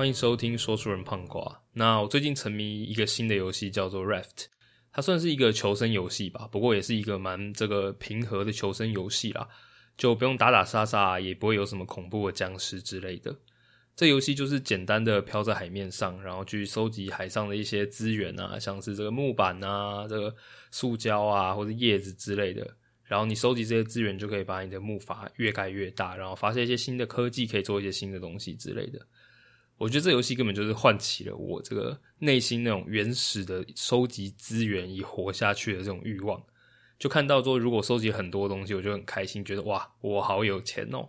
欢迎收听说书人胖瓜。那我最近沉迷一个新的游戏，叫做 Raft，它算是一个求生游戏吧，不过也是一个蛮这个平和的求生游戏啦，就不用打打杀杀，也不会有什么恐怖的僵尸之类的。这游戏就是简单的漂在海面上，然后去收集海上的一些资源啊，像是这个木板啊、这个塑胶啊或者叶子之类的。然后你收集这些资源，就可以把你的木筏越盖越大，然后发现一些新的科技，可以做一些新的东西之类的。我觉得这游戏根本就是唤起了我这个内心那种原始的收集资源以活下去的这种欲望。就看到说，如果收集很多东西，我就很开心，觉得哇，我好有钱哦！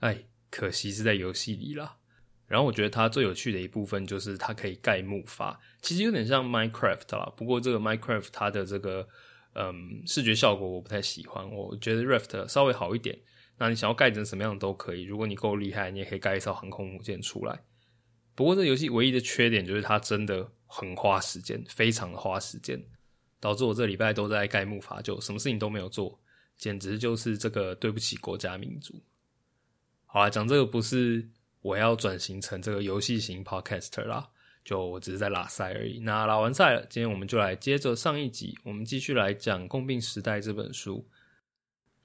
哎，可惜是在游戏里啦。然后我觉得它最有趣的一部分就是它可以盖木筏，其实有点像 Minecraft 啦。不过这个 Minecraft 它的这个。嗯，视觉效果我不太喜欢，我觉得 Raft 稍微好一点。那你想要盖成什么样都可以，如果你够厉害，你也可以盖一艘航空母舰出来。不过这游戏唯一的缺点就是它真的很花时间，非常花时间，导致我这礼拜都在盖木筏，就什么事情都没有做，简直就是这个对不起国家民族。好了，讲这个不是我要转型成这个游戏型 Podcaster 啦。就我只是在拉赛而已。那拉完赛了，今天我们就来接着上一集，我们继续来讲《共病时代》这本书。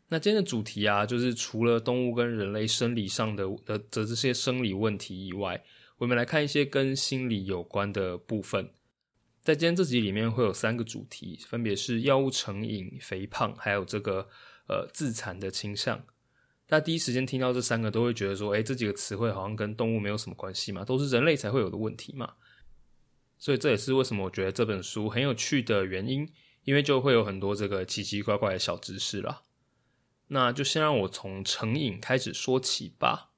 那今天的主题啊，就是除了动物跟人类生理上的的的这些生理问题以外，我们来看一些跟心理有关的部分。在今天这集里面会有三个主题，分别是药物成瘾、肥胖，还有这个呃自残的倾向。大家第一时间听到这三个，都会觉得说，哎，这几个词汇好像跟动物没有什么关系嘛，都是人类才会有的问题嘛。所以这也是为什么我觉得这本书很有趣的原因，因为就会有很多这个奇奇怪怪的小知识啦。那就先让我从成瘾开始说起吧。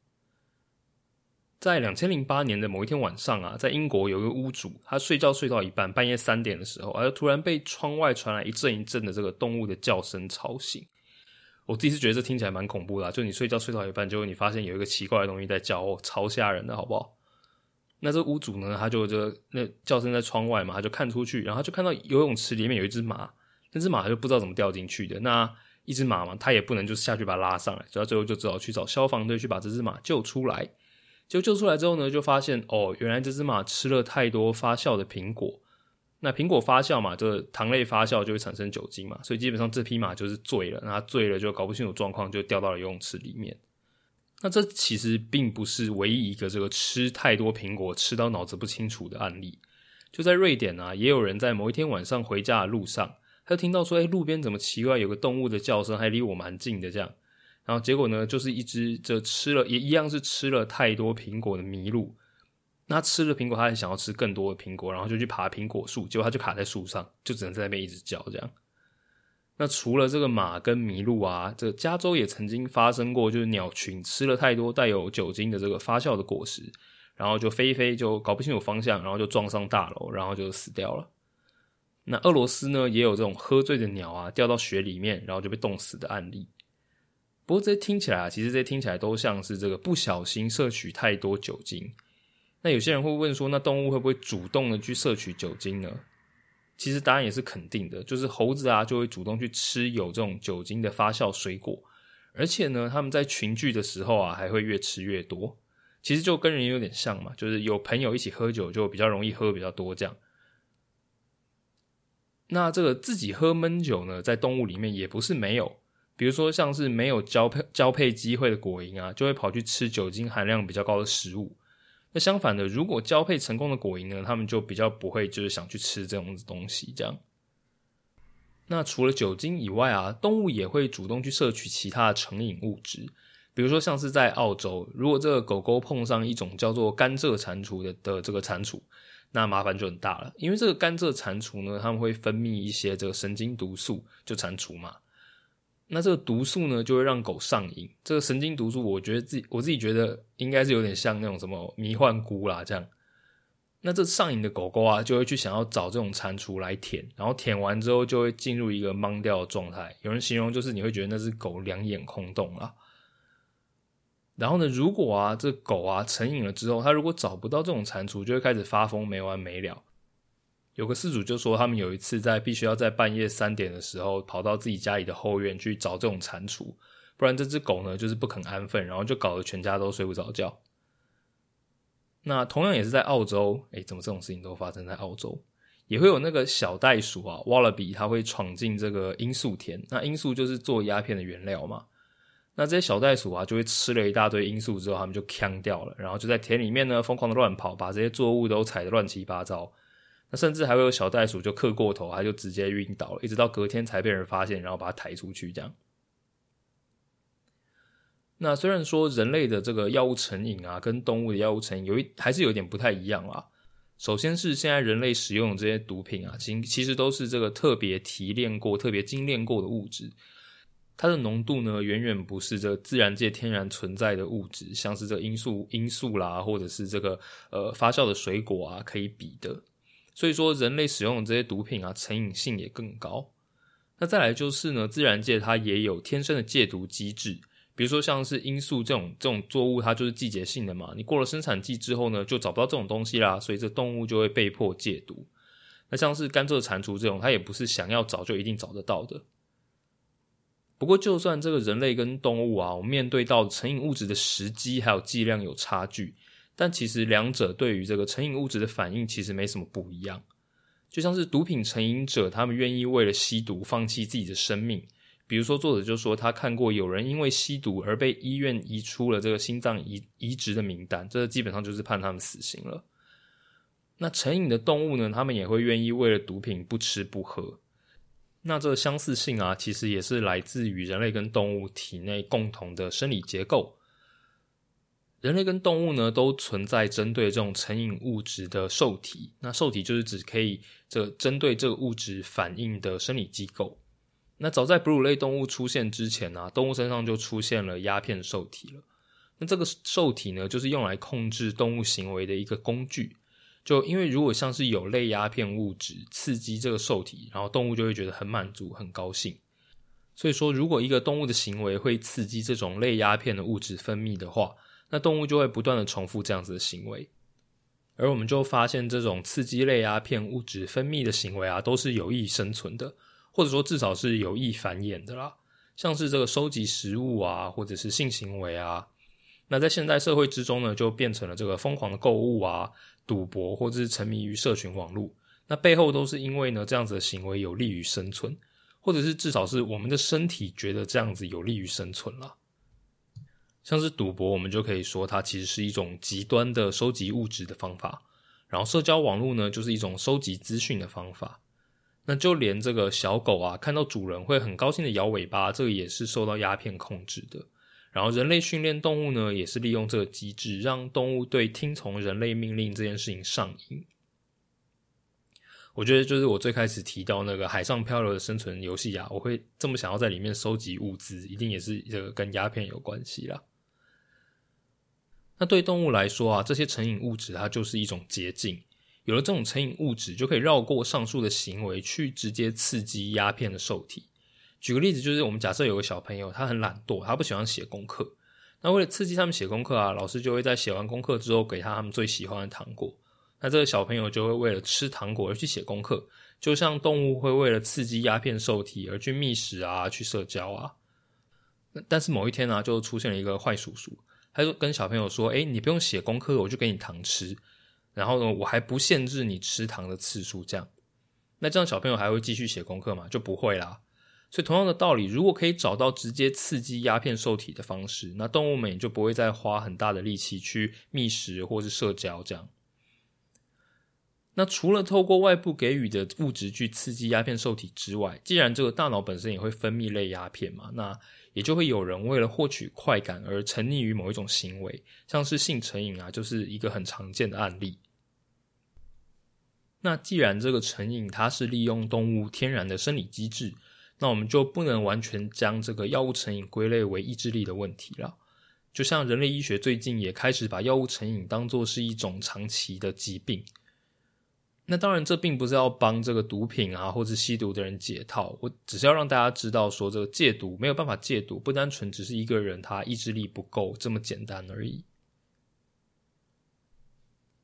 在两千零八年的某一天晚上啊，在英国有一个屋主，他睡觉睡到一半，半夜三点的时候，而突然被窗外传来一阵一阵的这个动物的叫声吵醒。我第一次觉得这听起来蛮恐怖的，就你睡觉睡到一半，结果你发现有一个奇怪的东西在叫，哦，超吓人的，好不好？那这屋主呢？他就就那叫声在窗外嘛，他就看出去，然后就看到游泳池里面有一只马，那只马就不知道怎么掉进去的。那一只马嘛，他也不能就下去把它拉上来，所以最后就只好去找消防队去把这只马救出来。就救出来之后呢，就发现哦，原来这只马吃了太多发酵的苹果。那苹果发酵嘛，这个糖类发酵就会产生酒精嘛，所以基本上这匹马就是醉了。那醉了就搞不清楚状况，就掉到了游泳池里面。那这其实并不是唯一一个这个吃太多苹果吃到脑子不清楚的案例。就在瑞典啊，也有人在某一天晚上回家的路上，他就听到说：“哎，路边怎么奇怪，有个动物的叫声，还离我蛮近的。”这样，然后结果呢，就是一只这吃了也一样是吃了太多苹果的麋鹿。那吃了苹果，他还想要吃更多的苹果，然后就去爬苹果树，结果他就卡在树上，就只能在那边一直叫这样。那除了这个马跟麋鹿啊，这加州也曾经发生过，就是鸟群吃了太多带有酒精的这个发酵的果实，然后就飞飞就搞不清楚方向，然后就撞上大楼，然后就死掉了。那俄罗斯呢，也有这种喝醉的鸟啊掉到雪里面，然后就被冻死的案例。不过这些听起来啊，其实这些听起来都像是这个不小心摄取太多酒精。那有些人会问说，那动物会不会主动的去摄取酒精呢？其实答案也是肯定的，就是猴子啊就会主动去吃有这种酒精的发酵水果，而且呢，他们在群聚的时候啊还会越吃越多。其实就跟人有点像嘛，就是有朋友一起喝酒就比较容易喝比较多这样。那这个自己喝闷酒呢，在动物里面也不是没有，比如说像是没有交配交配机会的果蝇啊，就会跑去吃酒精含量比较高的食物。那相反的，如果交配成功的果蝇呢，他们就比较不会就是想去吃这种东西。这样，那除了酒精以外啊，动物也会主动去摄取其他的成瘾物质，比如说像是在澳洲，如果这个狗狗碰上一种叫做甘蔗蟾蜍的的这个蟾蜍，那麻烦就很大了，因为这个甘蔗蟾蜍呢，他们会分泌一些这个神经毒素，就蟾蜍嘛。那这个毒素呢，就会让狗上瘾。这个神经毒素，我觉得自己我自己觉得应该是有点像那种什么迷幻菇啦，这样。那这上瘾的狗狗啊，就会去想要找这种蟾蜍来舔，然后舔完之后就会进入一个懵掉的状态。有人形容就是你会觉得那只狗两眼空洞了。然后呢，如果啊这狗啊成瘾了之后，它如果找不到这种蟾蜍，就会开始发疯，没完没了。有个事主就说，他们有一次在必须要在半夜三点的时候跑到自己家里的后院去找这种蟾蜍，不然这只狗呢就是不肯安分，然后就搞得全家都睡不着觉。那同样也是在澳洲，哎，怎么这种事情都发生在澳洲？也会有那个小袋鼠啊，wallaby，它会闯进这个罂粟田。那罂粟就是做鸦片的原料嘛。那这些小袋鼠啊，就会吃了一大堆罂粟之后，它们就呛掉了，然后就在田里面呢疯狂的乱跑，把这些作物都踩得乱七八糟。那甚至还会有小袋鼠就嗑过头，它就直接晕倒了，一直到隔天才被人发现，然后把它抬出去这样。那虽然说人类的这个药物成瘾啊，跟动物的药物成瘾有一还是有点不太一样啦。首先是现在人类使用的这些毒品啊，其其实都是这个特别提炼过、特别精炼过的物质，它的浓度呢远远不是这个自然界天然存在的物质，像是这个罂粟、罂粟啦，或者是这个呃发酵的水果啊可以比的。所以说，人类使用的这些毒品啊，成瘾性也更高。那再来就是呢，自然界它也有天生的戒毒机制。比如说像是罂粟这种这种作物，它就是季节性的嘛。你过了生产季之后呢，就找不到这种东西啦，所以这动物就会被迫戒毒。那像是甘蔗蟾蜍这种，它也不是想要找就一定找得到的。不过，就算这个人类跟动物啊，我们面对到成瘾物质的时机还有剂量有差距，但其实两者对于这个成瘾物质的反应其实没什么不一样。就像是毒品成瘾者，他们愿意为了吸毒放弃自己的生命。比如说，作者就说他看过有人因为吸毒而被医院移出了这个心脏移移植的名单，这基本上就是判他们死刑了。那成瘾的动物呢？他们也会愿意为了毒品不吃不喝。那这相似性啊，其实也是来自于人类跟动物体内共同的生理结构。人类跟动物呢，都存在针对这种成瘾物质的受体。那受体就是指可以这针对这个物质反应的生理机构。那早在哺乳类动物出现之前呢，动物身上就出现了鸦片受体了。那这个受体呢，就是用来控制动物行为的一个工具。就因为如果像是有类鸦片物质刺激这个受体，然后动物就会觉得很满足、很高兴。所以说，如果一个动物的行为会刺激这种类鸦片的物质分泌的话，那动物就会不断的重复这样子的行为。而我们就发现，这种刺激类鸦片物质分泌的行为啊，都是有益生存的。或者说至少是有意繁衍的啦，像是这个收集食物啊，或者是性行为啊，那在现代社会之中呢，就变成了这个疯狂的购物啊、赌博，或者是沉迷于社群网络。那背后都是因为呢，这样子的行为有利于生存，或者是至少是我们的身体觉得这样子有利于生存了。像是赌博，我们就可以说它其实是一种极端的收集物质的方法，然后社交网络呢，就是一种收集资讯的方法。那就连这个小狗啊，看到主人会很高兴的摇尾巴，这个也是受到鸦片控制的。然后人类训练动物呢，也是利用这个机制，让动物对听从人类命令这件事情上瘾。我觉得就是我最开始提到那个海上漂流的生存游戏啊，我会这么想要在里面收集物资，一定也是这个跟鸦片有关系啦。那对动物来说啊，这些成瘾物质它就是一种捷径。有了这种成瘾物质，就可以绕过上述的行为，去直接刺激鸦片的受体。举个例子，就是我们假设有个小朋友，他很懒惰，他不喜欢写功课。那为了刺激他们写功课啊，老师就会在写完功课之后给他他们最喜欢的糖果。那这个小朋友就会为了吃糖果而去写功课，就像动物会为了刺激鸦片受体而去觅食啊，去社交啊。但是某一天呢，就出现了一个坏叔叔，他就跟小朋友说：“哎，你不用写功课，我就给你糖吃。”然后呢，我还不限制你吃糖的次数，这样，那这样小朋友还会继续写功课吗？就不会啦。所以同样的道理，如果可以找到直接刺激鸦片受体的方式，那动物们也就不会再花很大的力气去觅食或是社交这样。那除了透过外部给予的物质去刺激鸦片受体之外，既然这个大脑本身也会分泌类鸦片嘛，那也就会有人为了获取快感而沉溺于某一种行为，像是性成瘾啊，就是一个很常见的案例。那既然这个成瘾它是利用动物天然的生理机制，那我们就不能完全将这个药物成瘾归类为意志力的问题了。就像人类医学最近也开始把药物成瘾当作是一种长期的疾病。那当然，这并不是要帮这个毒品啊或者吸毒的人解套，我只是要让大家知道，说这个戒毒没有办法戒毒，不单纯只是一个人他意志力不够这么简单而已。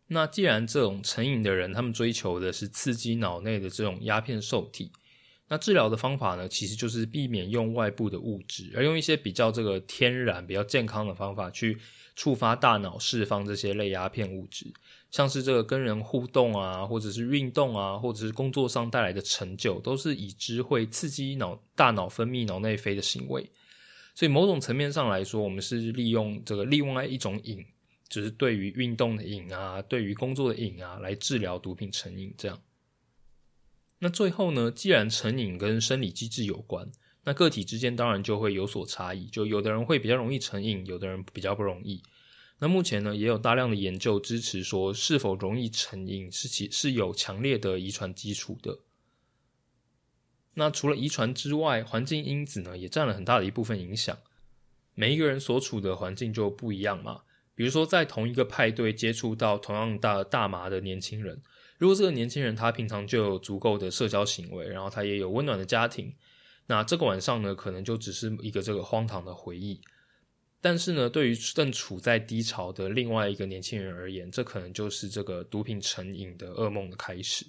那既然这种成瘾的人，他们追求的是刺激脑内的这种鸦片受体，那治疗的方法呢，其实就是避免用外部的物质，而用一些比较这个天然、比较健康的方法去触发大脑释放这些类鸦片物质，像是这个跟人互动啊，或者是运动啊，或者是工作上带来的成就，都是已知会刺激脑大脑分泌脑内啡的行为。所以某种层面上来说，我们是利用这个另外一种瘾，就是对于运动的瘾啊，对于工作的瘾啊，来治疗毒品成瘾。这样，那最后呢，既然成瘾跟生理机制有关，那个体之间当然就会有所差异。就有的人会比较容易成瘾，有的人比较不容易。那目前呢，也有大量的研究支持说，是否容易成瘾是其是有强烈的遗传基础的。那除了遗传之外，环境因子呢也占了很大的一部分影响。每一个人所处的环境就不一样嘛。比如说，在同一个派对接触到同样大大麻的年轻人，如果这个年轻人他平常就有足够的社交行为，然后他也有温暖的家庭，那这个晚上呢，可能就只是一个这个荒唐的回忆。但是呢，对于正处在低潮的另外一个年轻人而言，这可能就是这个毒品成瘾的噩梦的开始。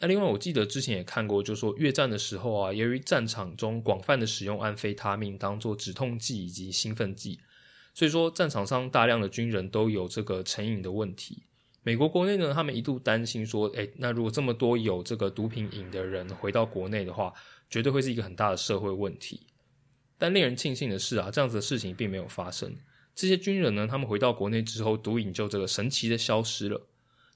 那另外，我记得之前也看过，就说越战的时候啊，由于战场中广泛的使用安非他命当做止痛剂以及兴奋剂，所以说战场上大量的军人都有这个成瘾的问题。美国国内呢，他们一度担心说，哎，那如果这么多有这个毒品瘾的人回到国内的话，绝对会是一个很大的社会问题。但令人庆幸的是啊，这样子的事情并没有发生。这些军人呢，他们回到国内之后，毒瘾就这个神奇的消失了。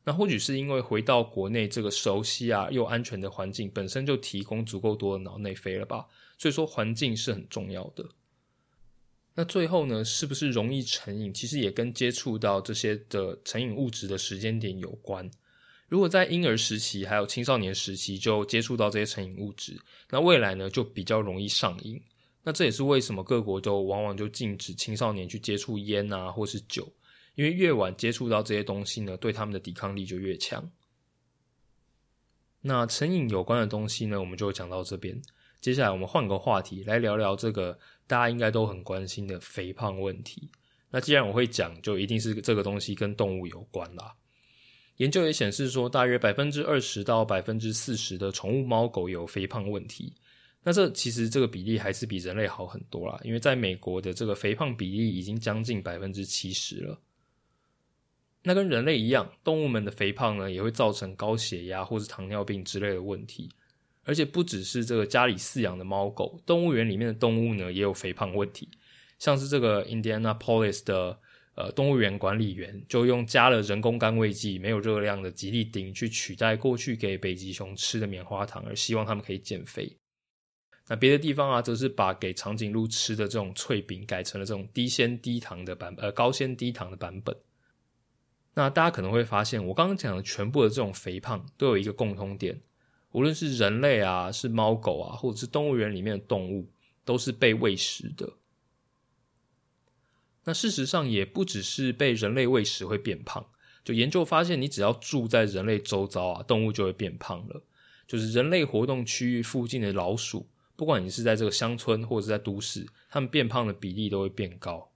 那或许是因为回到国内这个熟悉啊又安全的环境本身就提供足够多的脑内啡了吧？所以说环境是很重要的。那最后呢，是不是容易成瘾？其实也跟接触到这些的成瘾物质的时间点有关。如果在婴儿时期还有青少年时期就接触到这些成瘾物质，那未来呢就比较容易上瘾。那这也是为什么各国都往往就禁止青少年去接触烟啊或是酒。因为越晚接触到这些东西呢，对他们的抵抗力就越强。那成瘾有关的东西呢，我们就讲到这边。接下来我们换个话题来聊聊这个大家应该都很关心的肥胖问题。那既然我会讲，就一定是这个东西跟动物有关啦。研究也显示说，大约百分之二十到百分之四十的宠物猫狗有肥胖问题。那这其实这个比例还是比人类好很多啦，因为在美国的这个肥胖比例已经将近百分之七十了。那跟人类一样，动物们的肥胖呢，也会造成高血压或是糖尿病之类的问题。而且不只是这个家里饲养的猫狗，动物园里面的动物呢，也有肥胖问题。像是这个 Indianapolis 的呃动物园管理员，就用加了人工甘味剂、没有热量的吉利丁去取代过去给北极熊吃的棉花糖，而希望它们可以减肥。那别的地方啊，则是把给长颈鹿吃的这种脆饼改成了这种低鲜低糖的版，呃高纤低糖的版本。那大家可能会发现，我刚刚讲的全部的这种肥胖都有一个共通点，无论是人类啊，是猫狗啊，或者是动物园里面的动物，都是被喂食的。那事实上也不只是被人类喂食会变胖，就研究发现，你只要住在人类周遭啊，动物就会变胖了。就是人类活动区域附近的老鼠，不管你是在这个乡村或者是在都市，他们变胖的比例都会变高。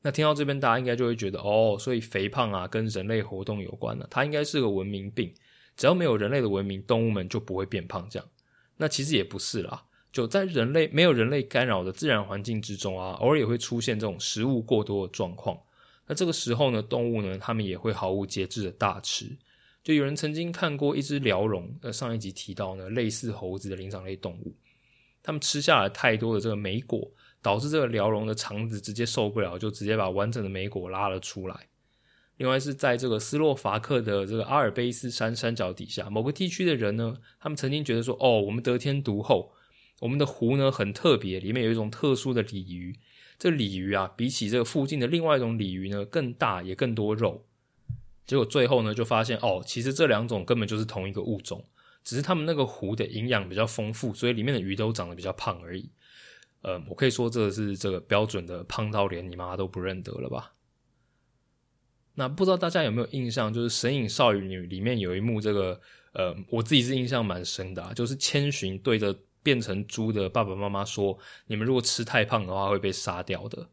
那听到这边，大家应该就会觉得，哦，所以肥胖啊，跟人类活动有关了。它应该是个文明病，只要没有人类的文明，动物们就不会变胖。这样，那其实也不是啦。就在人类没有人类干扰的自然环境之中啊，偶尔也会出现这种食物过多的状况。那这个时候呢，动物呢，它们也会毫无节制的大吃。就有人曾经看过一只辽龙，呃，上一集提到呢，类似猴子的灵长类动物，它们吃下了太多的这个莓果。导致这个辽龙的肠子直接受不了，就直接把完整的莓果拉了出来。另外是在这个斯洛伐克的这个阿尔卑斯山山脚底下，某个地区的人呢，他们曾经觉得说：“哦，我们得天独厚，我们的湖呢很特别，里面有一种特殊的鲤鱼。这鲤鱼啊，比起这个附近的另外一种鲤鱼呢，更大也更多肉。”结果最后呢，就发现哦，其实这两种根本就是同一个物种，只是他们那个湖的营养比较丰富，所以里面的鱼都长得比较胖而已。呃，我可以说这是这个标准的胖到连你妈都不认得了吧？那不知道大家有没有印象，就是《神隐少女》里面有一幕，这个呃，我自己是印象蛮深的，就是千寻对着变成猪的爸爸妈妈说：“你们如果吃太胖的话，会被杀掉的。”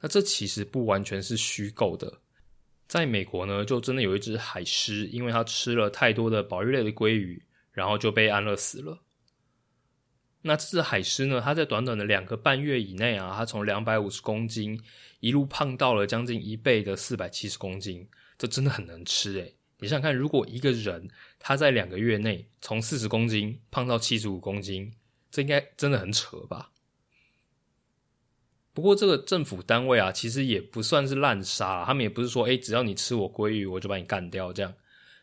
那这其实不完全是虚构的，在美国呢，就真的有一只海狮，因为它吃了太多的保育类的鲑鱼。然后就被安乐死了。那这只海狮呢？它在短短的两个半月以内啊，它从两百五十公斤一路胖到了将近一倍的四百七十公斤，这真的很能吃诶你想想看，如果一个人他在两个月内从四十公斤胖到七十五公斤，这应该真的很扯吧？不过这个政府单位啊，其实也不算是滥杀，他们也不是说，哎，只要你吃我鲑鱼，我就把你干掉这样。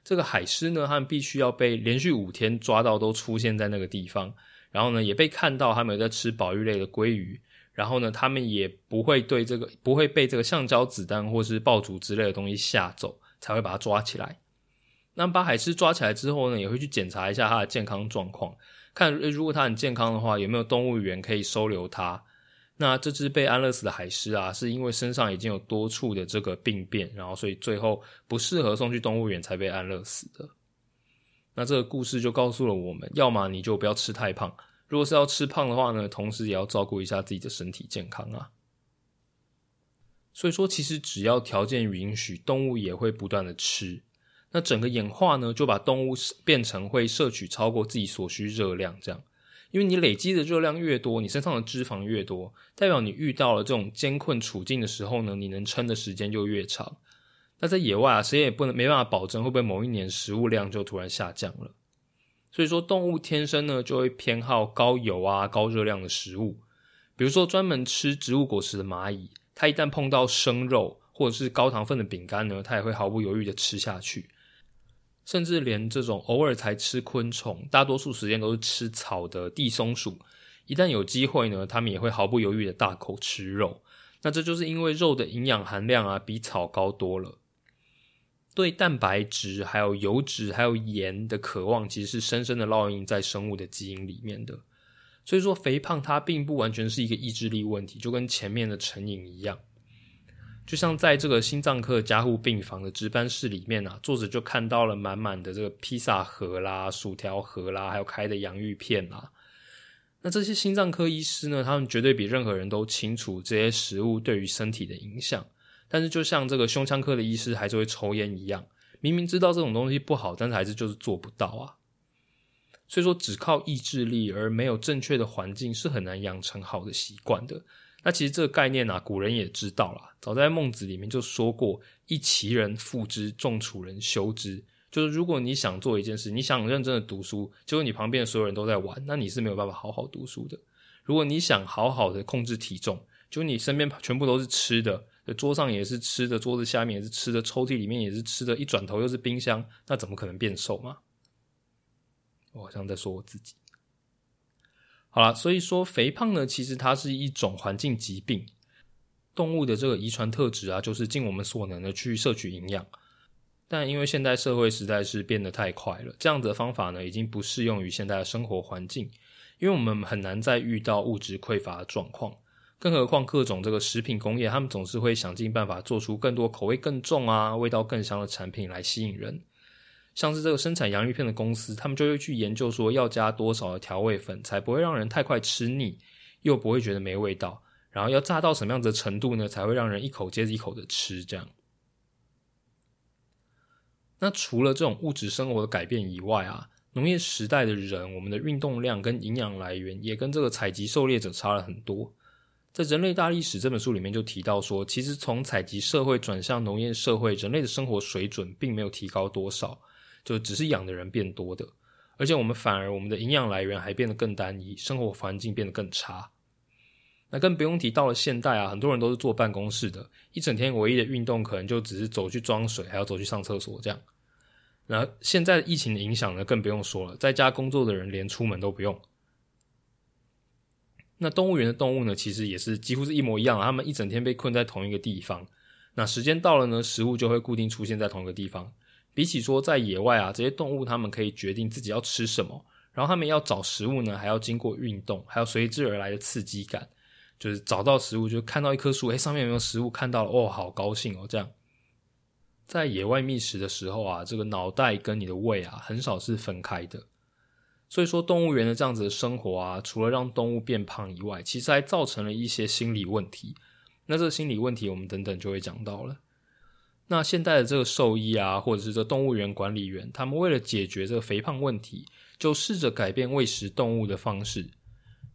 这个海狮呢，他们必须要被连续五天抓到，都出现在那个地方。然后呢，也被看到他们在吃保育类的鲑鱼，然后呢，他们也不会对这个不会被这个橡胶子弹或是爆竹之类的东西吓走，才会把它抓起来。那把海狮抓起来之后呢，也会去检查一下它的健康状况，看如果它很健康的话，有没有动物园可以收留它。那这只被安乐死的海狮啊，是因为身上已经有多处的这个病变，然后所以最后不适合送去动物园才被安乐死的。那这个故事就告诉了我们，要么你就不要吃太胖，如果是要吃胖的话呢，同时也要照顾一下自己的身体健康啊。所以说，其实只要条件允许，动物也会不断的吃。那整个演化呢，就把动物变成会摄取超过自己所需热量这样。因为你累积的热量越多，你身上的脂肪越多，代表你遇到了这种艰困处境的时候呢，你能撑的时间就越长。那在野外啊，谁也不能没办法保证会不会某一年食物量就突然下降了。所以说，动物天生呢就会偏好高油啊、高热量的食物。比如说，专门吃植物果实的蚂蚁，它一旦碰到生肉或者是高糖分的饼干呢，它也会毫不犹豫的吃下去。甚至连这种偶尔才吃昆虫，大多数时间都是吃草的地松鼠，一旦有机会呢，它们也会毫不犹豫的大口吃肉。那这就是因为肉的营养含量啊，比草高多了。对蛋白质、还有油脂、还有盐的渴望，其实是深深的烙印在生物的基因里面的。所以说，肥胖它并不完全是一个意志力问题，就跟前面的成瘾一样。就像在这个心脏科加护病房的值班室里面啊，作者就看到了满满的这个披萨盒啦、薯条盒啦，还有开的洋芋片啦。那这些心脏科医师呢，他们绝对比任何人都清楚这些食物对于身体的影响。但是，就像这个胸腔科的医师还是会抽烟一样，明明知道这种东西不好，但是还是就是做不到啊。所以说，只靠意志力而没有正确的环境，是很难养成好的习惯的。那其实这个概念啊，古人也知道啦，早在孟子里面就说过：“一齐人复之，众楚人修之。”就是如果你想做一件事，你想认真的读书，结果你旁边的所有人都在玩，那你是没有办法好好读书的。如果你想好好的控制体重，就你身边全部都是吃的。桌上也是吃的，桌子下面也是吃的，抽屉里面也是吃的，一转头又是冰箱，那怎么可能变瘦嘛？我好像在说我自己。好了，所以说肥胖呢，其实它是一种环境疾病。动物的这个遗传特质啊，就是尽我们所能的去摄取营养，但因为现代社会实在是变得太快了，这样子的方法呢，已经不适用于现在的生活环境，因为我们很难再遇到物质匮乏的状况。更何况各种这个食品工业，他们总是会想尽办法做出更多口味更重啊、味道更香的产品来吸引人。像是这个生产洋芋片的公司，他们就会去研究说要加多少的调味粉，才不会让人太快吃腻，又不会觉得没味道。然后要炸到什么样的程度呢，才会让人一口接着一口的吃？这样。那除了这种物质生活的改变以外啊，农业时代的人，我们的运动量跟营养来源也跟这个采集狩猎者差了很多。在《人类大历史》这本书里面就提到说，其实从采集社会转向农业社会，人类的生活水准并没有提高多少，就只是养的人变多的，而且我们反而我们的营养来源还变得更单一，生活环境变得更差。那更不用提到了现代啊，很多人都是坐办公室的，一整天唯一的运动可能就只是走去装水，还要走去上厕所这样。那现在疫情的影响呢，更不用说了，在家工作的人连出门都不用。那动物园的动物呢，其实也是几乎是一模一样，他们一整天被困在同一个地方。那时间到了呢，食物就会固定出现在同一个地方。比起说在野外啊，这些动物它们可以决定自己要吃什么，然后它们要找食物呢，还要经过运动，还有随之而来的刺激感，就是找到食物，就看到一棵树，哎，上面有没有食物？看到了，哦，好高兴哦，这样。在野外觅食的时候啊，这个脑袋跟你的胃啊，很少是分开的。所以说，动物园的这样子的生活啊，除了让动物变胖以外，其实还造成了一些心理问题。那这个心理问题，我们等等就会讲到了。那现在的这个兽医啊，或者是这动物园管理员，他们为了解决这个肥胖问题，就试着改变喂食动物的方式，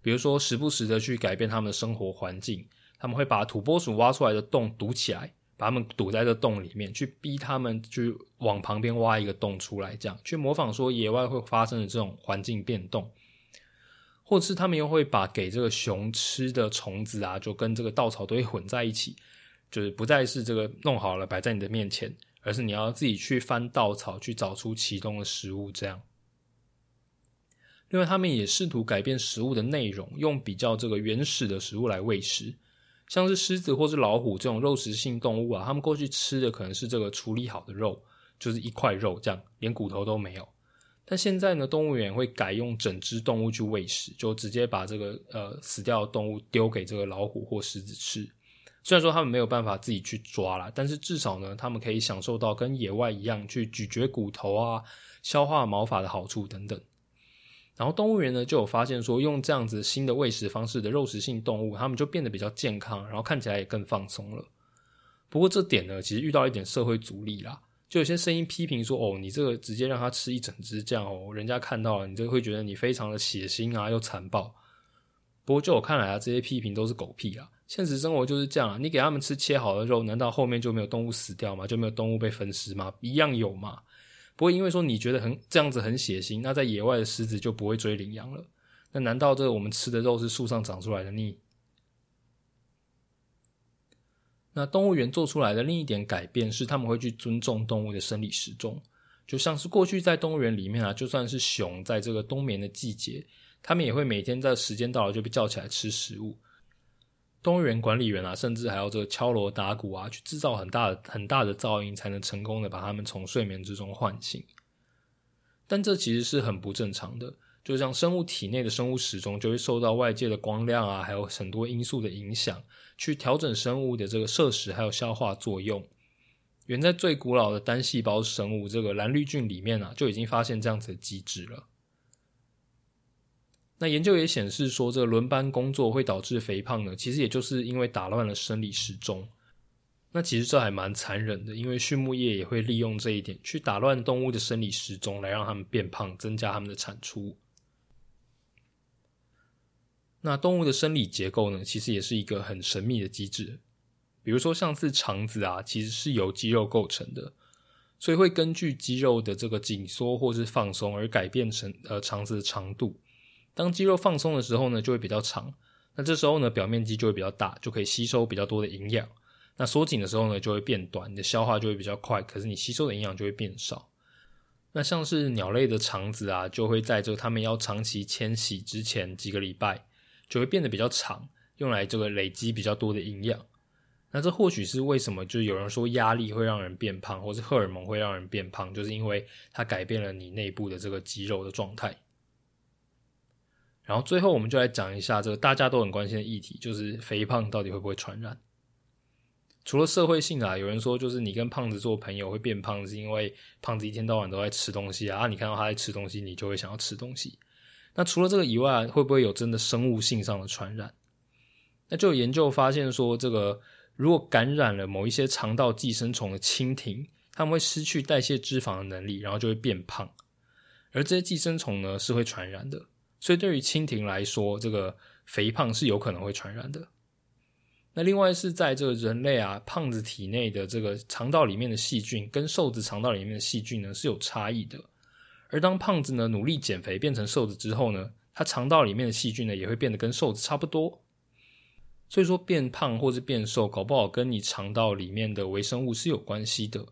比如说时不时的去改变它们的生活环境。他们会把土拨鼠挖出来的洞堵起来，把它们堵在这洞里面，去逼它们去往旁边挖一个洞出来，这样去模仿说野外会发生的这种环境变动。或者是他们又会把给这个熊吃的虫子啊，就跟这个稻草堆混在一起，就是不再是这个弄好了摆在你的面前，而是你要自己去翻稻草去找出其中的食物。这样，另外他们也试图改变食物的内容，用比较这个原始的食物来喂食，像是狮子或是老虎这种肉食性动物啊，他们过去吃的可能是这个处理好的肉，就是一块肉这样，连骨头都没有。但现在呢，动物园会改用整只动物去喂食，就直接把这个呃死掉的动物丢给这个老虎或狮子吃。虽然说他们没有办法自己去抓啦，但是至少呢，他们可以享受到跟野外一样去咀嚼骨头啊、消化毛发的好处等等。然后动物园呢就有发现说，用这样子新的喂食方式的肉食性动物，它们就变得比较健康，然后看起来也更放松了。不过这点呢，其实遇到一点社会阻力啦。就有些声音批评说：“哦，你这个直接让他吃一整只这样哦，人家看到了，你这个会觉得你非常的血腥啊，又残暴。”不过就我看来啊，这些批评都是狗屁啊！现实生活就是这样啊，你给他们吃切好的肉，难道后面就没有动物死掉吗？就没有动物被分尸吗？一样有嘛！不会因为说你觉得很这样子很血腥，那在野外的狮子就不会追羚羊了？那难道这个我们吃的肉是树上长出来的？你？那动物园做出来的另一点改变是，他们会去尊重动物的生理时钟，就像是过去在动物园里面啊，就算是熊在这个冬眠的季节，他们也会每天在时间到了就被叫起来吃食物。动物园管理员啊，甚至还要这个敲锣打鼓啊，去制造很大的很大的噪音，才能成功的把他们从睡眠之中唤醒。但这其实是很不正常的。就像生物体内的生物时钟，就会受到外界的光亮啊，还有很多因素的影响，去调整生物的这个摄食还有消化作用。远在最古老的单细胞生物这个蓝绿菌里面啊，就已经发现这样子的机制了。那研究也显示说，这个轮班工作会导致肥胖呢，其实也就是因为打乱了生理时钟。那其实这还蛮残忍的，因为畜牧业也会利用这一点去打乱动物的生理时钟，来让它们变胖，增加它们的产出。那动物的生理结构呢，其实也是一个很神秘的机制。比如说，像是肠子啊，其实是由肌肉构成的，所以会根据肌肉的这个紧缩或是放松而改变成呃肠子的长度。当肌肉放松的时候呢，就会比较长。那这时候呢，表面积就会比较大，就可以吸收比较多的营养。那缩紧的时候呢，就会变短，你的消化就会比较快，可是你吸收的营养就会变少。那像是鸟类的肠子啊，就会在这个它们要长期迁徙之前几个礼拜。就会变得比较长，用来这个累积比较多的营养。那这或许是为什么，就是有人说压力会让人变胖，或是荷尔蒙会让人变胖，就是因为它改变了你内部的这个肌肉的状态。然后最后我们就来讲一下这个大家都很关心的议题，就是肥胖到底会不会传染？除了社会性啊，有人说就是你跟胖子做朋友会变胖，是因为胖子一天到晚都在吃东西啊，你看到他在吃东西，你就会想要吃东西。那除了这个以外，会不会有真的生物性上的传染？那就有研究发现说，这个如果感染了某一些肠道寄生虫的蜻蜓，它们会失去代谢脂肪的能力，然后就会变胖。而这些寄生虫呢，是会传染的。所以对于蜻蜓来说，这个肥胖是有可能会传染的。那另外是在这个人类啊，胖子体内的这个肠道里面的细菌，跟瘦子肠道里面的细菌呢是有差异的。而当胖子呢努力减肥变成瘦子之后呢，他肠道里面的细菌呢也会变得跟瘦子差不多。所以说变胖或是变瘦，搞不好跟你肠道里面的微生物是有关系的。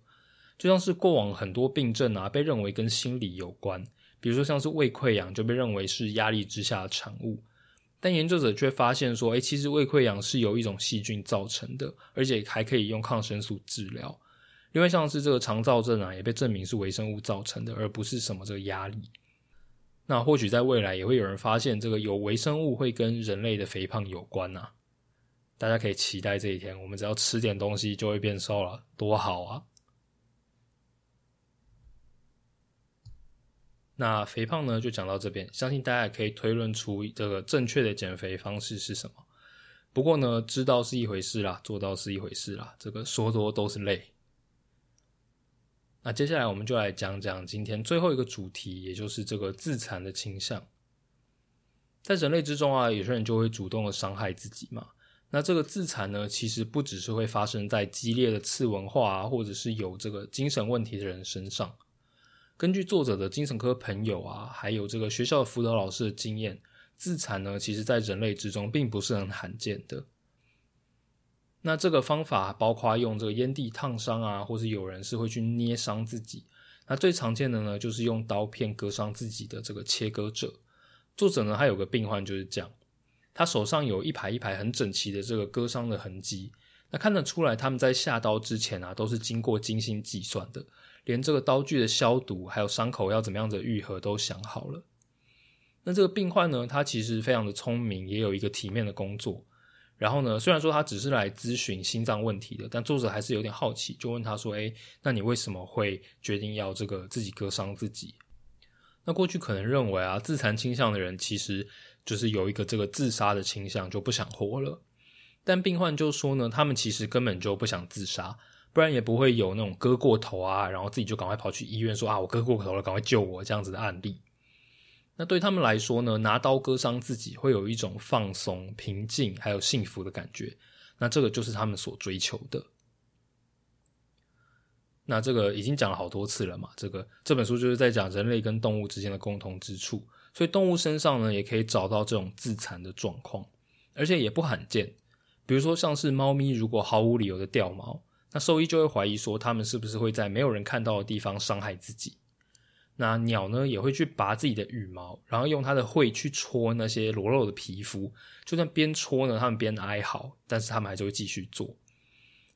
就像是过往很多病症啊，被认为跟心理有关，比如说像是胃溃疡就被认为是压力之下的产物，但研究者却发现说，哎，其实胃溃疡是由一种细菌造成的，而且还可以用抗生素治疗。因为像是这个肠燥症啊，也被证明是微生物造成的，而不是什么这个压力。那或许在未来也会有人发现，这个有微生物会跟人类的肥胖有关呐。大家可以期待这一天，我们只要吃点东西就会变瘦了，多好啊！那肥胖呢，就讲到这边，相信大家也可以推论出这个正确的减肥方式是什么。不过呢，知道是一回事啦，做到是一回事啦，这个说多都是泪。那接下来我们就来讲讲今天最后一个主题，也就是这个自残的倾向。在人类之中啊，有些人就会主动的伤害自己嘛。那这个自残呢，其实不只是会发生在激烈的次文化啊，或者是有这个精神问题的人身上。根据作者的精神科朋友啊，还有这个学校的辅导老师的经验，自残呢，其实在人类之中并不是很罕见的。那这个方法包括用这个烟蒂烫伤啊，或是有人是会去捏伤自己。那最常见的呢，就是用刀片割伤自己的这个切割者。作者呢，他有个病患就是这样。他手上有一排一排很整齐的这个割伤的痕迹，那看得出来他们在下刀之前啊，都是经过精心计算的，连这个刀具的消毒，还有伤口要怎么样的愈合都想好了。那这个病患呢，他其实非常的聪明，也有一个体面的工作。然后呢，虽然说他只是来咨询心脏问题的，但作者还是有点好奇，就问他说：“哎，那你为什么会决定要这个自己割伤自己？”那过去可能认为啊，自残倾向的人其实。就是有一个这个自杀的倾向，就不想活了。但病患就说呢，他们其实根本就不想自杀，不然也不会有那种割过头啊，然后自己就赶快跑去医院说啊，我割过头了，赶快救我这样子的案例。那对他们来说呢，拿刀割伤自己会有一种放松、平静还有幸福的感觉。那这个就是他们所追求的。那这个已经讲了好多次了嘛，这个这本书就是在讲人类跟动物之间的共同之处。所以动物身上呢，也可以找到这种自残的状况，而且也不罕见。比如说，像是猫咪如果毫无理由的掉毛，那兽医就会怀疑说，它们是不是会在没有人看到的地方伤害自己。那鸟呢，也会去拔自己的羽毛，然后用它的喙去戳那些裸露的皮肤，就算边戳呢，它们边哀嚎，但是它们还是会继续做。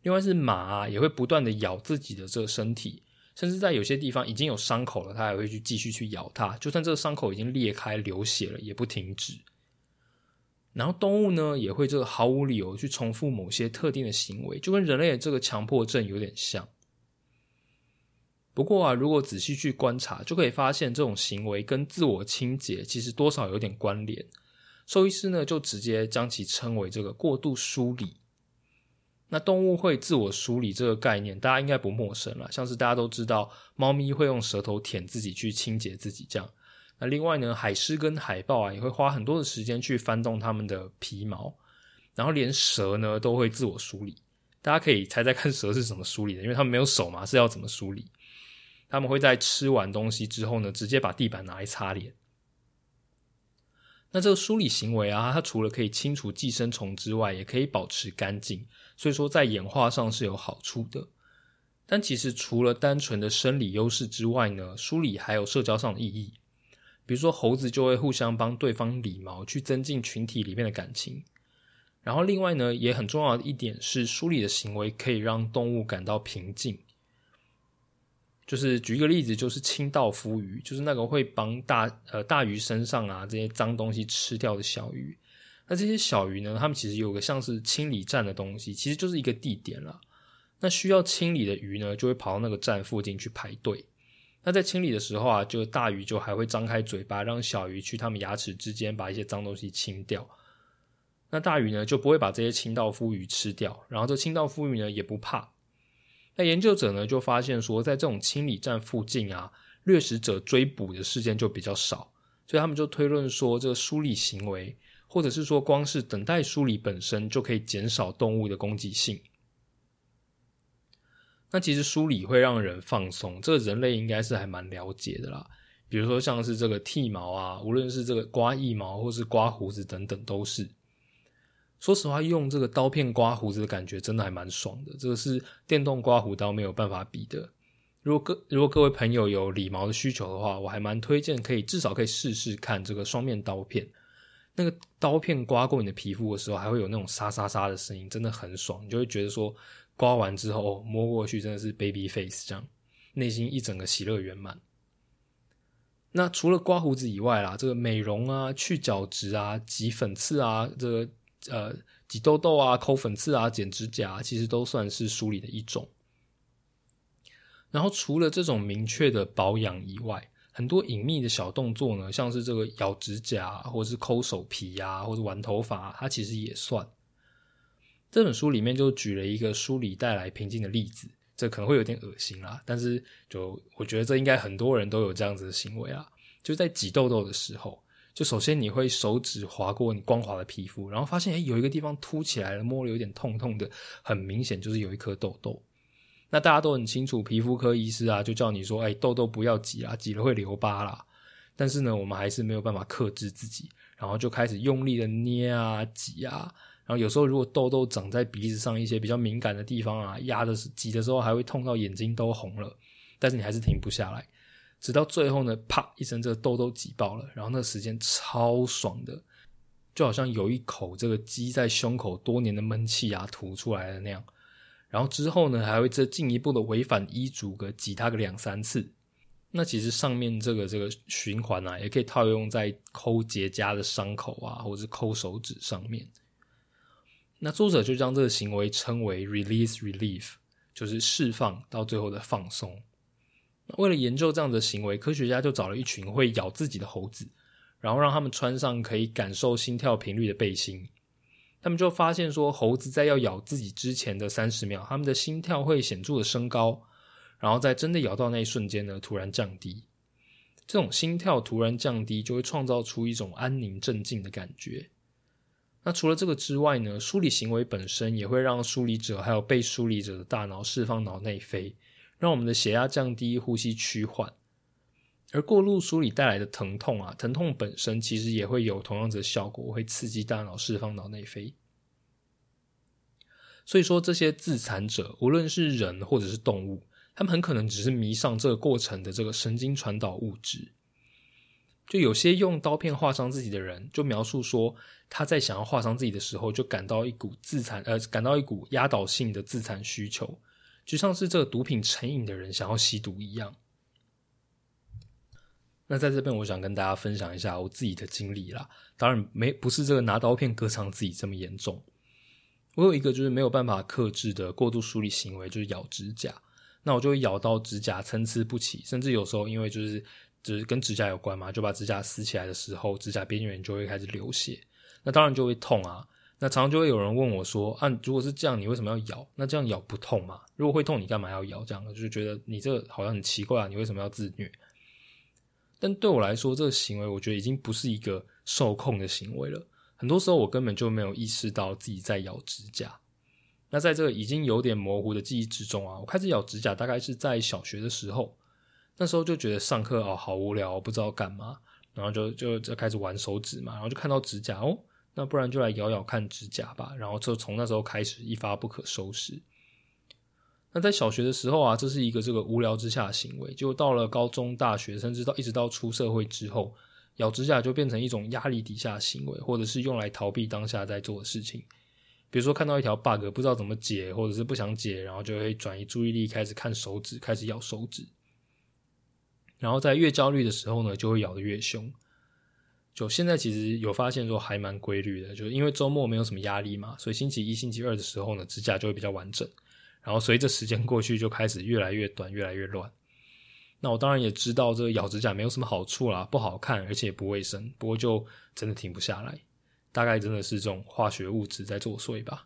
另外是马啊，也会不断的咬自己的这个身体。甚至在有些地方已经有伤口了，它还会去继续去咬它，就算这个伤口已经裂开流血了，也不停止。然后动物呢，也会这个毫无理由去重复某些特定的行为，就跟人类的这个强迫症有点像。不过啊，如果仔细去观察，就可以发现这种行为跟自我清洁其实多少有点关联。兽医师呢，就直接将其称为这个过度梳理。那动物会自我梳理这个概念，大家应该不陌生了。像是大家都知道，猫咪会用舌头舔自己去清洁自己，这样。那另外呢，海狮跟海豹啊，也会花很多的时间去翻动它们的皮毛。然后连蛇呢，都会自我梳理。大家可以猜猜看，蛇是怎么梳理的？因为它们没有手嘛，是要怎么梳理？他们会在吃完东西之后呢，直接把地板拿来擦脸。那这个梳理行为啊，它除了可以清除寄生虫之外，也可以保持干净。所以说，在演化上是有好处的，但其实除了单纯的生理优势之外呢，梳理还有社交上的意义。比如说，猴子就会互相帮对方理毛，去增进群体里面的感情。然后，另外呢，也很重要的一点是，梳理的行为可以让动物感到平静。就是举一个例子，就是清道夫鱼，就是那个会帮大呃大鱼身上啊这些脏东西吃掉的小鱼。那这些小鱼呢？它们其实有个像是清理站的东西，其实就是一个地点了。那需要清理的鱼呢，就会跑到那个站附近去排队。那在清理的时候啊，就大鱼就还会张开嘴巴，让小鱼去它们牙齿之间把一些脏东西清掉。那大鱼呢，就不会把这些清道夫鱼吃掉，然后这清道夫鱼呢也不怕。那研究者呢就发现说，在这种清理站附近啊，掠食者追捕的事件就比较少，所以他们就推论说，这个梳理行为。或者是说，光是等待梳理本身就可以减少动物的攻击性。那其实梳理会让人放松，这个人类应该是还蛮了解的啦。比如说像是这个剃毛啊，无论是这个刮腋毛或是刮胡子等等，都是。说实话，用这个刀片刮胡子的感觉真的还蛮爽的，这个是电动刮胡刀没有办法比的。如果各如果各位朋友有理毛的需求的话，我还蛮推荐可以至少可以试试看这个双面刀片。那个刀片刮过你的皮肤的时候，还会有那种沙沙沙的声音，真的很爽。你就会觉得说，刮完之后摸过去真的是 baby face，这样内心一整个喜乐圆满。那除了刮胡子以外啦，这个美容啊、去角质啊、挤粉刺啊、这个呃挤痘痘啊、抠粉刺啊、剪指甲，其实都算是梳理的一种。然后除了这种明确的保养以外，很多隐秘的小动作呢，像是这个咬指甲，或者是抠手皮呀，或者玩头发，它其实也算。这本书里面就举了一个梳理带来平静的例子，这可能会有点恶心啦。但是就我觉得这应该很多人都有这样子的行为啊，就在挤痘痘的时候，就首先你会手指划过你光滑的皮肤，然后发现诶有一个地方凸起来了，摸了有点痛痛的，很明显就是有一颗痘痘。那大家都很清楚，皮肤科医师啊就叫你说，哎，痘痘不要挤啊，挤了会留疤啦。但是呢，我们还是没有办法克制自己，然后就开始用力的捏啊、挤啊。然后有时候如果痘痘长在鼻子上一些比较敏感的地方啊，压的挤的时候还会痛到眼睛都红了。但是你还是停不下来，直到最后呢，啪一声，这个痘痘挤爆了。然后那时间超爽的，就好像有一口这个积在胸口多年的闷气啊吐出来的那样。然后之后呢，还会再进一步的违反医嘱，个挤它个两三次。那其实上面这个这个循环啊，也可以套用在抠结痂的伤口啊，或者是抠手指上面。那作者就将这个行为称为 release relief，就是释放到最后的放松。为了研究这样的行为，科学家就找了一群会咬自己的猴子，然后让他们穿上可以感受心跳频率的背心。他们就发现说，猴子在要咬自己之前的三十秒，他们的心跳会显著的升高。然后在真的咬到那一瞬间呢，突然降低。这种心跳突然降低，就会创造出一种安宁镇静的感觉。那除了这个之外呢，梳理行为本身也会让梳理者还有被梳理者的大脑释放脑内啡，让我们的血压降低，呼吸趋缓。而过度梳理带来的疼痛啊，疼痛本身其实也会有同样的效果，会刺激大脑释放脑内啡。所以说，这些自残者，无论是人或者是动物。他们很可能只是迷上这个过程的这个神经传导物质。就有些用刀片划伤自己的人，就描述说他在想要划伤自己的时候，就感到一股自残，呃，感到一股压倒性的自残需求，就像是这个毒品成瘾的人想要吸毒一样。那在这边，我想跟大家分享一下我自己的经历啦。当然，没不是这个拿刀片割伤自己这么严重。我有一个就是没有办法克制的过度梳理行为，就是咬指甲。那我就会咬到指甲参差不齐，甚至有时候因为就是就是跟指甲有关嘛，就把指甲撕起来的时候，指甲边缘就会开始流血，那当然就会痛啊。那常常就会有人问我说：“啊，如果是这样，你为什么要咬？那这样咬不痛吗？如果会痛，你干嘛要咬？这样就是觉得你这个好像很奇怪啊，你为什么要自虐？”但对我来说，这个行为我觉得已经不是一个受控的行为了。很多时候我根本就没有意识到自己在咬指甲。那在这个已经有点模糊的记忆之中啊，我开始咬指甲，大概是在小学的时候。那时候就觉得上课哦好无聊，不知道干嘛，然后就就就开始玩手指嘛，然后就看到指甲哦，那不然就来咬咬看指甲吧。然后就从那时候开始一发不可收拾。那在小学的时候啊，这是一个这个无聊之下的行为，就到了高中、大学，甚至到一直到出社会之后，咬指甲就变成一种压力底下行为，或者是用来逃避当下在做的事情。比如说看到一条 bug 不知道怎么解，或者是不想解，然后就会转移注意力，开始看手指，开始咬手指。然后在越焦虑的时候呢，就会咬得越凶。就现在其实有发现说还蛮规律的，就是因为周末没有什么压力嘛，所以星期一、星期二的时候呢，指甲就会比较完整。然后随着时间过去，就开始越来越短，越来越乱。那我当然也知道这个咬指甲没有什么好处啦，不好看，而且也不卫生。不过就真的停不下来。大概真的是这种化学物质在作祟吧。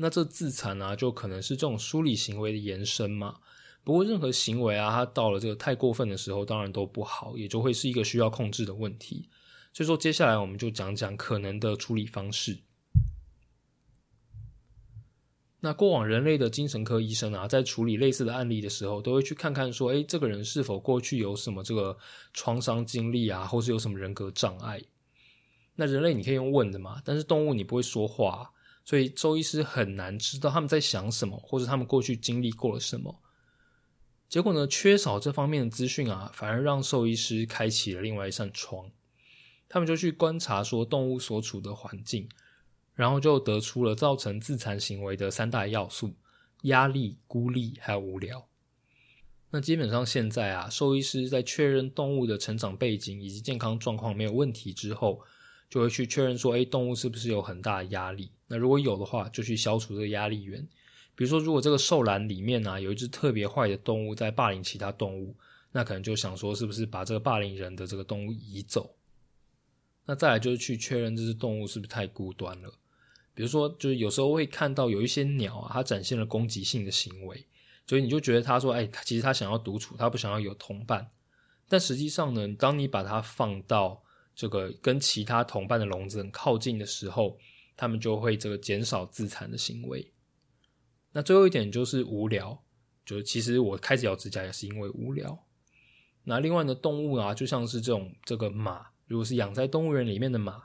那这自残啊，就可能是这种梳理行为的延伸嘛。不过任何行为啊，它到了这个太过分的时候，当然都不好，也就会是一个需要控制的问题。所以说，接下来我们就讲讲可能的处理方式。那过往人类的精神科医生啊，在处理类似的案例的时候，都会去看看说，哎，这个人是否过去有什么这个创伤经历啊，或是有什么人格障碍？那人类你可以用问的嘛，但是动物你不会说话，所以周医师很难知道他们在想什么，或者他们过去经历过了什么。结果呢，缺少这方面的资讯啊，反而让兽医师开启了另外一扇窗，他们就去观察说动物所处的环境。然后就得出了造成自残行为的三大要素：压力、孤立还有无聊。那基本上现在啊，兽医师在确认动物的成长背景以及健康状况没有问题之后，就会去确认说，哎，动物是不是有很大的压力？那如果有的话，就去消除这个压力源。比如说，如果这个兽栏里面啊有一只特别坏的动物在霸凌其他动物，那可能就想说，是不是把这个霸凌人的这个动物移走？那再来就是去确认这只动物是不是太孤单了。比如说，就是有时候会看到有一些鸟啊，它展现了攻击性的行为，所以你就觉得它说，哎，其实它想要独处，它不想要有同伴。但实际上呢，当你把它放到这个跟其他同伴的笼子很靠近的时候，它们就会这个减少自残的行为。那最后一点就是无聊，就其实我开始咬指甲也是因为无聊。那另外呢，动物啊，就像是这种这个马，如果是养在动物园里面的马。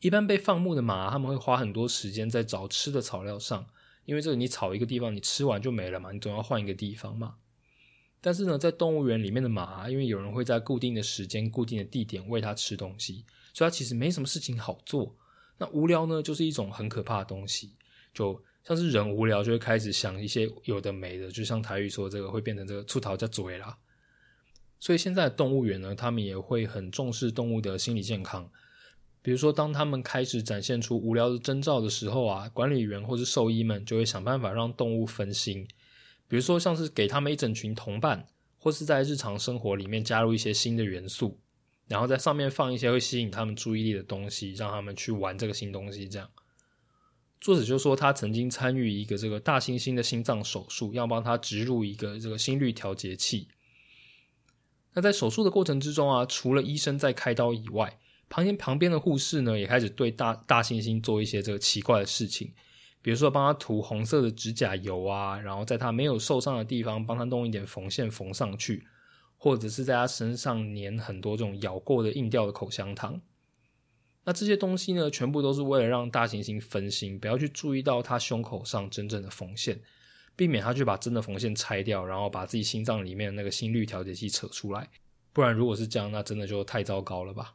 一般被放牧的马，他们会花很多时间在找吃的草料上，因为这个你草一个地方，你吃完就没了嘛，你总要换一个地方嘛。但是呢，在动物园里面的马，因为有人会在固定的时间、固定的地点喂它吃东西，所以它其实没什么事情好做。那无聊呢，就是一种很可怕的东西，就像是人无聊就会开始想一些有的没的，就像台语说这个会变成这个出逃叫嘴啦。所以现在的动物园呢，他们也会很重视动物的心理健康。比如说，当他们开始展现出无聊的征兆的时候啊，管理员或是兽医们就会想办法让动物分心。比如说，像是给他们一整群同伴，或是在日常生活里面加入一些新的元素，然后在上面放一些会吸引他们注意力的东西，让他们去玩这个新东西。这样，作者就说他曾经参与一个这个大猩猩的心脏手术，要帮他植入一个这个心率调节器。那在手术的过程之中啊，除了医生在开刀以外，旁边旁边的护士呢，也开始对大大猩猩做一些这个奇怪的事情，比如说帮他涂红色的指甲油啊，然后在他没有受伤的地方帮他弄一点缝线缝上去，或者是在他身上粘很多这种咬过的硬掉的口香糖。那这些东西呢，全部都是为了让大猩猩分心，不要去注意到他胸口上真正的缝线，避免他去把真的缝线拆掉，然后把自己心脏里面的那个心率调节器扯出来。不然如果是这样，那真的就太糟糕了吧。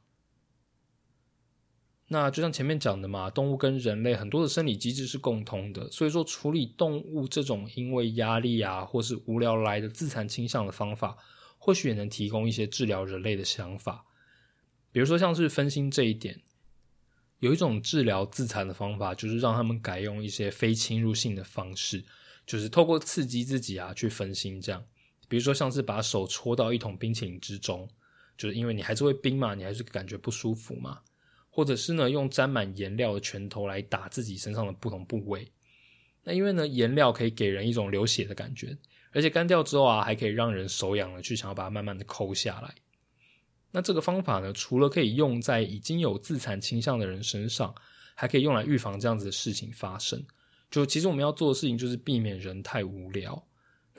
那就像前面讲的嘛，动物跟人类很多的生理机制是共通的，所以说处理动物这种因为压力啊或是无聊来的自残倾向的方法，或许也能提供一些治疗人类的想法。比如说像是分心这一点，有一种治疗自残的方法，就是让他们改用一些非侵入性的方式，就是透过刺激自己啊去分心。这样，比如说像是把手戳到一桶冰淇淋之中，就是因为你还是会冰嘛，你还是感觉不舒服嘛。或者是呢，用沾满颜料的拳头来打自己身上的不同部位。那因为呢，颜料可以给人一种流血的感觉，而且干掉之后啊，还可以让人手痒了，去想要把它慢慢的抠下来。那这个方法呢，除了可以用在已经有自残倾向的人身上，还可以用来预防这样子的事情发生。就其实我们要做的事情，就是避免人太无聊。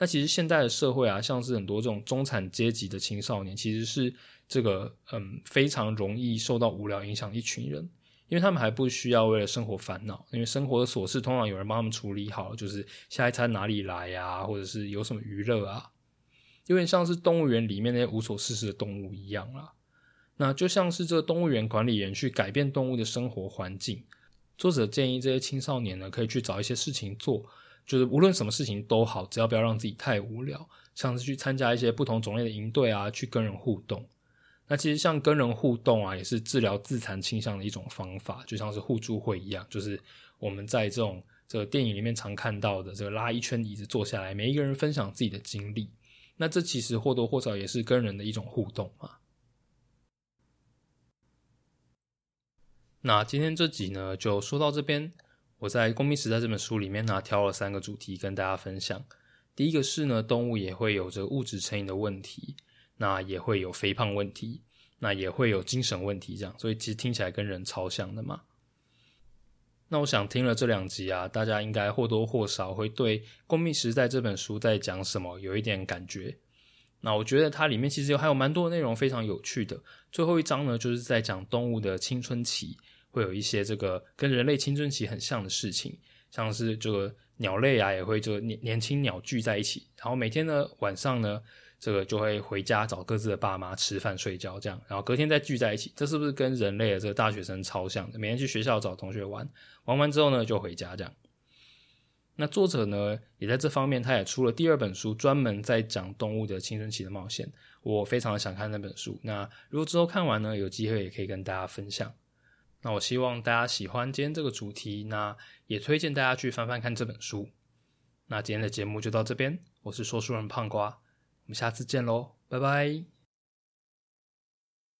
那其实现在的社会啊，像是很多这种中产阶级的青少年，其实是。这个嗯，非常容易受到无聊影响一群人，因为他们还不需要为了生活烦恼，因为生活的琐事通常有人帮他们处理好，就是下一餐哪里来呀，或者是有什么娱乐啊，有点像是动物园里面那些无所事事的动物一样啦。那就像是这个动物园管理员去改变动物的生活环境，作者建议这些青少年呢，可以去找一些事情做，就是无论什么事情都好，只要不要让自己太无聊，像是去参加一些不同种类的营队啊，去跟人互动。那其实像跟人互动啊，也是治疗自残倾向的一种方法，就像是互助会一样，就是我们在这种这个电影里面常看到的，这个拉一圈椅子坐下来，每一个人分享自己的经历。那这其实或多或少也是跟人的一种互动嘛。那今天这集呢，就说到这边。我在《公民时代》这本书里面呢，挑了三个主题跟大家分享。第一个是呢，动物也会有着物质成瘾的问题。那也会有肥胖问题，那也会有精神问题，这样，所以其实听起来跟人超像的嘛。那我想听了这两集啊，大家应该或多或少会对《公民时代》这本书在讲什么有一点感觉。那我觉得它里面其实有还有蛮多内容非常有趣的。最后一章呢，就是在讲动物的青春期，会有一些这个跟人类青春期很像的事情，像是这个鸟类啊，也会就年年轻鸟聚在一起，然后每天呢晚上呢。这个就会回家找各自的爸妈吃饭睡觉，这样，然后隔天再聚在一起。这是不是跟人类的这个大学生超像？每天去学校找同学玩，玩完之后呢就回家这样。那作者呢也在这方面，他也出了第二本书，专门在讲动物的青春期的冒险。我非常的想看那本书。那如果之后看完呢，有机会也可以跟大家分享。那我希望大家喜欢今天这个主题，那也推荐大家去翻翻看这本书。那今天的节目就到这边，我是说书人胖瓜。我们下次见喽，拜拜。